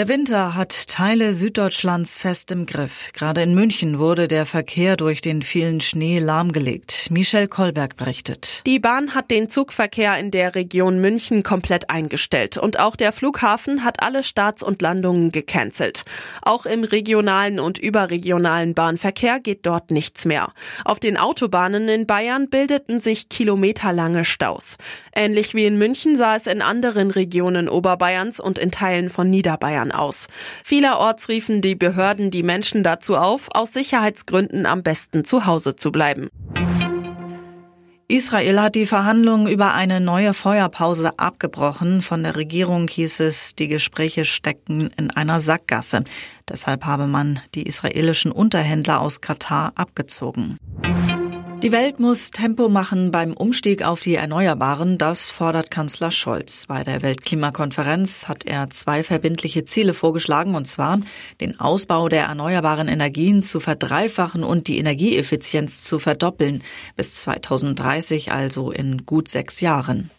Der Winter hat Teile Süddeutschlands fest im Griff. Gerade in München wurde der Verkehr durch den vielen Schnee lahmgelegt. Michelle Kolberg berichtet. Die Bahn hat den Zugverkehr in der Region München komplett eingestellt und auch der Flughafen hat alle Starts und Landungen gecancelt. Auch im regionalen und überregionalen Bahnverkehr geht dort nichts mehr. Auf den Autobahnen in Bayern bildeten sich kilometerlange Staus. Ähnlich wie in München sah es in anderen Regionen Oberbayerns und in Teilen von Niederbayern Bayern aus. Vielerorts riefen die Behörden die Menschen dazu auf, aus Sicherheitsgründen am besten zu Hause zu bleiben. Israel hat die Verhandlungen über eine neue Feuerpause abgebrochen. Von der Regierung hieß es, die Gespräche steckten in einer Sackgasse. Deshalb habe man die israelischen Unterhändler aus Katar abgezogen. Die Welt muss Tempo machen beim Umstieg auf die Erneuerbaren, das fordert Kanzler Scholz. Bei der Weltklimakonferenz hat er zwei verbindliche Ziele vorgeschlagen, und zwar den Ausbau der erneuerbaren Energien zu verdreifachen und die Energieeffizienz zu verdoppeln, bis 2030 also in gut sechs Jahren.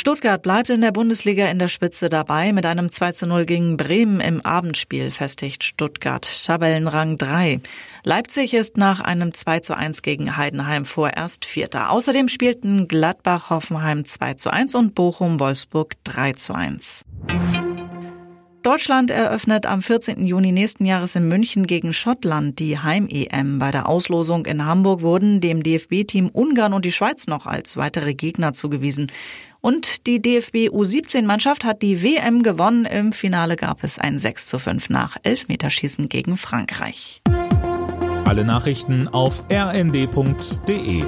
Stuttgart bleibt in der Bundesliga in der Spitze dabei. Mit einem 2 zu 0 gegen Bremen im Abendspiel festigt Stuttgart Tabellenrang 3. Leipzig ist nach einem 2 zu 1 gegen Heidenheim vorerst Vierter. Außerdem spielten Gladbach Hoffenheim 2 zu 1 und Bochum Wolfsburg 3 zu 1. Deutschland eröffnet am 14. Juni nächsten Jahres in München gegen Schottland die Heim-EM. Bei der Auslosung in Hamburg wurden dem DFB-Team Ungarn und die Schweiz noch als weitere Gegner zugewiesen. Und die DFB U17-Mannschaft hat die WM gewonnen. Im Finale gab es ein 6 zu 5 nach Elfmeterschießen gegen Frankreich. Alle Nachrichten auf rnd.de